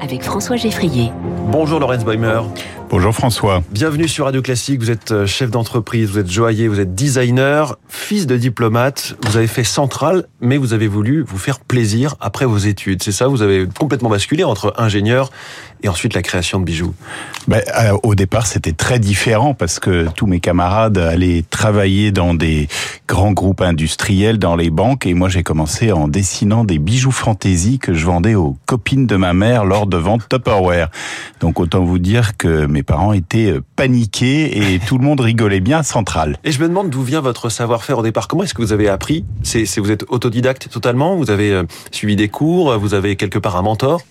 avec François Geffrier. Bonjour Lorenz Boimer. Bonjour François. Bienvenue sur Radio Classique. Vous êtes euh, chef d'entreprise, vous êtes joaillier, vous êtes designer, fils de diplomate. Vous avez fait central, mais vous avez voulu vous faire plaisir après vos études. C'est ça Vous avez complètement basculé entre ingénieur et ensuite la création de bijoux. Ben, euh, au départ, c'était très différent parce que tous mes camarades allaient travailler dans des grands groupes industriels, dans les banques, et moi j'ai commencé en dessinant des bijoux fantaisie que je vendais aux copines de ma mère lors de ventes Tupperware. Donc autant vous dire que mes parents étaient euh, paniqués et tout le monde rigolait bien central. Et je me demande d'où vient votre savoir-faire au départ. Comment est-ce que vous avez appris C'est vous êtes autodidacte totalement Vous avez euh, suivi des cours Vous avez quelque part un mentor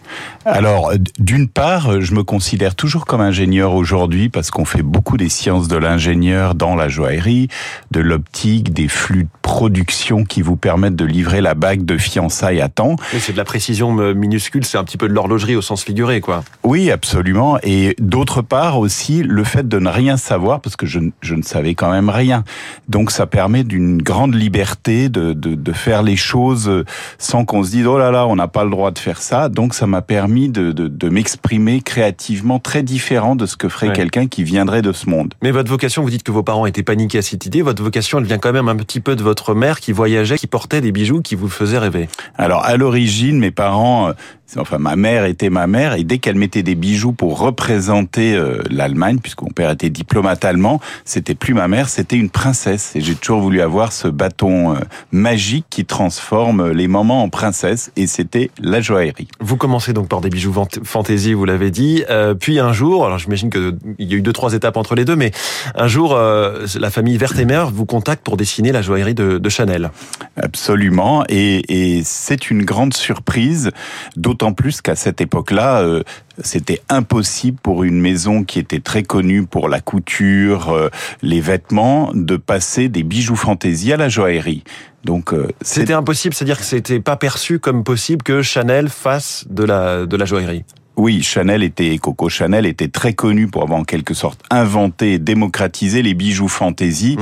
Alors d'une part, je me considère toujours comme ingénieur aujourd'hui parce qu'on fait beaucoup des sciences de l'ingénieur dans la joaillerie, de l'optique, des flux de production qui vous permettent de livrer la bague de fiançailles à temps. c'est de la précision euh, minuscule, c'est un petit peu de l'horlogerie au sens figuré, quoi. Oui, absolument. Et d'autre part aussi, le fait de ne rien savoir, parce que je, je ne savais quand même rien. Donc ça permet d'une grande liberté de, de, de, faire les choses sans qu'on se dise, oh là là, on n'a pas le droit de faire ça. Donc ça m'a permis de, de, de m'exprimer créativement très différent de ce que ferait quelqu'un qui viendrait de ce monde. Mais votre vocation, vous dites que vos parents étaient paniqués à cette idée, votre vocation, elle vient quand même un petit peu de votre mère qui voyageait, qui portait des bijoux qui vous faisaient rêver Alors à l'origine, mes parents, euh, enfin ma mère était ma mère, et dès qu'elle mettait des bijoux pour représenter euh, l'Allemagne, puisque mon père était diplomate allemand, c'était plus ma mère, c'était une princesse. Et j'ai toujours voulu avoir ce bâton euh, magique qui transforme les moments en princesse, et c'était la joaillerie. Vous commencez donc par des bijoux fantaisie, vous l'avez dit, puis un jour, alors j'imagine qu'il y a eu deux trois étapes entre les deux, mais un jour, la famille Vertemer vous contacte pour dessiner la joaillerie de de, Chanel. Absolument, et, et c'est une grande surprise, d'autant plus qu'à cette époque-là, euh, c'était impossible pour une maison qui était très connue pour la couture, euh, les vêtements, de passer des bijoux fantaisie à la joaillerie. Donc euh, c'était impossible, c'est-à-dire que c'était pas perçu comme possible que Chanel fasse de la de la joaillerie. Oui, Chanel était, Coco Chanel était très connu pour avoir en quelque sorte inventé et démocratisé les bijoux fantaisie. Mmh.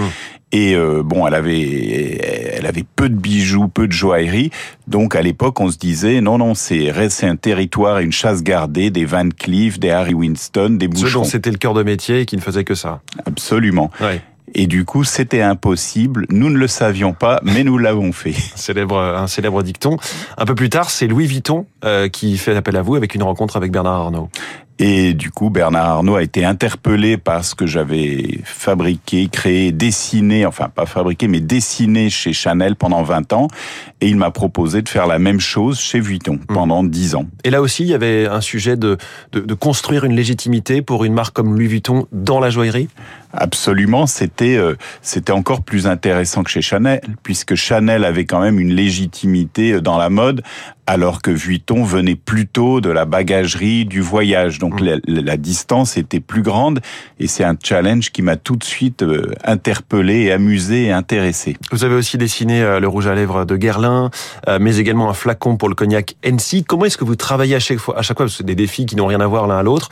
Et euh, bon, elle avait, elle avait peu de bijoux, peu de joaillerie. Donc à l'époque, on se disait non, non, c'est c'est un territoire, une chasse gardée des Van Cleef, des Harry Winston, des bouchons. c'était le cœur de métier et qui ne faisait que ça. Absolument. Ouais. Et du coup, c'était impossible. Nous ne le savions pas, mais nous l'avons fait. Célèbre, un célèbre dicton. Un peu plus tard, c'est Louis Vuitton euh, qui fait appel à vous avec une rencontre avec Bernard Arnault. Et du coup, Bernard Arnault a été interpellé par ce que j'avais fabriqué, créé, dessiné, enfin pas fabriqué, mais dessiné chez Chanel pendant 20 ans. Et il m'a proposé de faire la même chose chez Vuitton mmh. pendant 10 ans. Et là aussi, il y avait un sujet de, de, de construire une légitimité pour une marque comme Louis Vuitton dans la joaillerie? Absolument, c'était euh, c'était encore plus intéressant que chez Chanel, puisque Chanel avait quand même une légitimité euh, dans la mode, alors que Vuitton venait plutôt de la bagagerie, du voyage. Donc mm. la, distance était plus grande, et c'est un challenge qui m'a tout de suite euh, interpellé, amusé et intéressé. Vous avez aussi dessiné le rouge à lèvres de Guerlain, mais également un flacon pour le cognac NC. Comment est-ce que vous travaillez à chaque fois À chaque fois, c'est des défis qui n'ont rien à voir l'un à l'autre,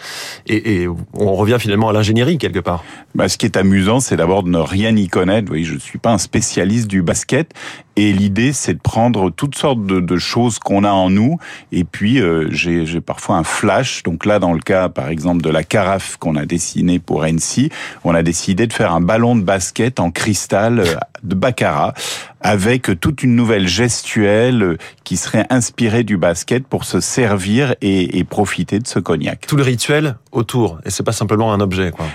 et, et, on revient finalement à l'ingénierie quelque part. Bah, ce qui est amusant, c'est d'abord de ne rien y connaître. Oui, je ne suis pas un spécialiste du basket. Et l'idée, c'est de prendre toutes sortes de, choses qu'on a en nous. Et puis, euh, j'ai parfois un flash. Donc là, dans le cas, par exemple, de la carafe qu'on a dessinée pour NC, on a décidé de faire un ballon de basket en cristal euh, de baccarat avec toute une nouvelle gestuelle euh, qui serait inspirée du basket pour se servir et, et profiter de ce cognac. Tout le rituel autour. Et c'est pas simplement un objet, quoi.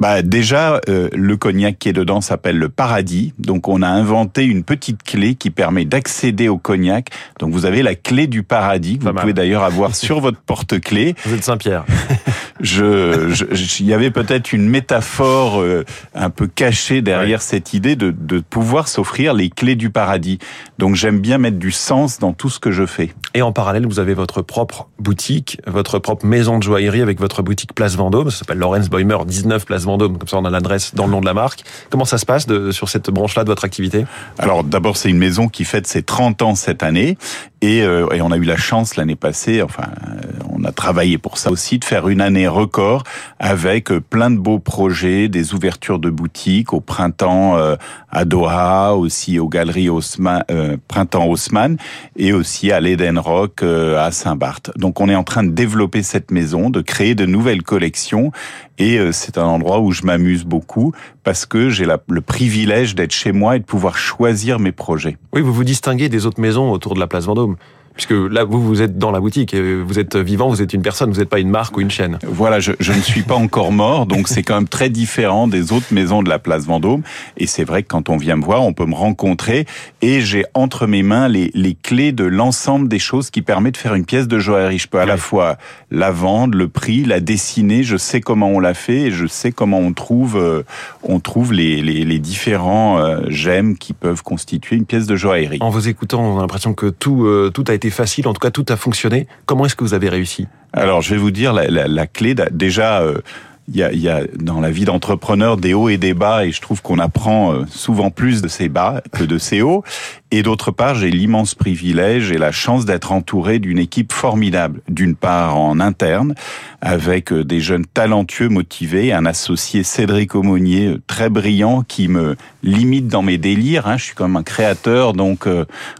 Bah déjà, euh, le cognac qui est dedans s'appelle le paradis. Donc on a inventé une petite clé qui permet d'accéder au cognac. Donc vous avez la clé du paradis que vous pouvez d'ailleurs avoir sur votre porte-clé. Vous êtes Saint-Pierre. je, il y avait peut-être une métaphore euh, un peu cachée derrière cette idée de, de pouvoir s'offrir les clés du paradis. Donc j'aime bien mettre du sens dans tout ce que je fais. Et en parallèle, vous avez votre propre boutique, votre propre maison de joaillerie avec votre boutique Place Vendôme. Ça s'appelle Lorenz Boimer 19 Place Vendôme. Comme ça, on a l'adresse dans le nom de la marque. Comment ça se passe sur cette branche-là de votre activité? Alors d'abord, c'est une maison qui fête ses 30 ans cette année. Et, euh, et on a eu la chance l'année passée, enfin, on a travaillé pour ça aussi, de faire une année record avec plein de beaux projets, des ouvertures de boutiques au printemps à Doha, aussi aux galeries Haussmann, printemps Haussmann et aussi à l'Eden Rock à Saint-Barth. Donc on est en train de développer cette maison, de créer de nouvelles collections et c'est un endroit où je m'amuse beaucoup parce que j'ai le privilège d'être chez moi et de pouvoir choisir mes projets. Oui, vous vous distinguez des autres maisons autour de la place Vendôme. Puisque là, vous, vous êtes dans la boutique, et vous êtes vivant, vous êtes une personne, vous n'êtes pas une marque ou une chaîne. Voilà, je, je ne suis pas encore mort, donc c'est quand même très différent des autres maisons de la place Vendôme. Et c'est vrai que quand on vient me voir, on peut me rencontrer, et j'ai entre mes mains les, les clés de l'ensemble des choses qui permettent de faire une pièce de joaillerie. Je peux à la fois la vendre, le prix, la dessiner, je sais comment on l'a fait, et je sais comment on trouve, euh, on trouve les, les, les différents euh, gemmes qui peuvent constituer une pièce de joaillerie. En vous écoutant, on a l'impression que tout, euh, tout a été facile, en tout cas tout a fonctionné. Comment est-ce que vous avez réussi? Alors je vais vous dire la, la, clé déjà. Euh, il y, a, il y a, dans la vie d'entrepreneur des hauts et des bas et je trouve qu'on apprend euh, souvent plus de ces bas que de ces hauts. Et d'autre part, j'ai l'immense privilège et la chance d'être entouré d'une équipe formidable. D'une part en interne, avec euh, des jeunes talentueux, motivés, un associé Cédric Aumonier euh, très brillant qui me limite dans mes délires. Hein. Je suis comme un créateur, donc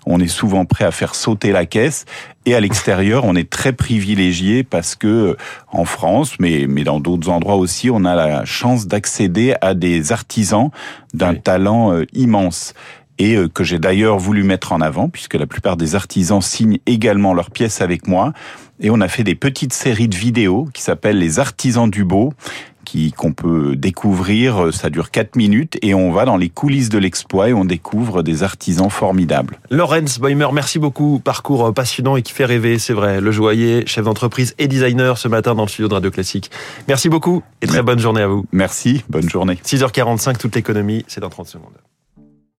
on est souvent prêt à faire sauter la caisse. Et à l'extérieur, on est très privilégié parce que en France, mais, mais dans d'autres endroits aussi, on a la chance d'accéder à des artisans d'un oui. talent euh, immense et euh, que j'ai d'ailleurs voulu mettre en avant puisque la plupart des artisans signent également leurs pièces avec moi. Et on a fait des petites séries de vidéos qui s'appellent les artisans du beau qu'on peut découvrir. Ça dure 4 minutes et on va dans les coulisses de l'exploit et on découvre des artisans formidables. Lorenz Boimer, merci beaucoup. Parcours passionnant et qui fait rêver, c'est vrai. Le joaillier, chef d'entreprise et designer ce matin dans le studio de Radio Classique. Merci beaucoup et très bonne journée à vous. Merci, bonne journée. 6h45, toute l'économie, c'est dans 30 secondes.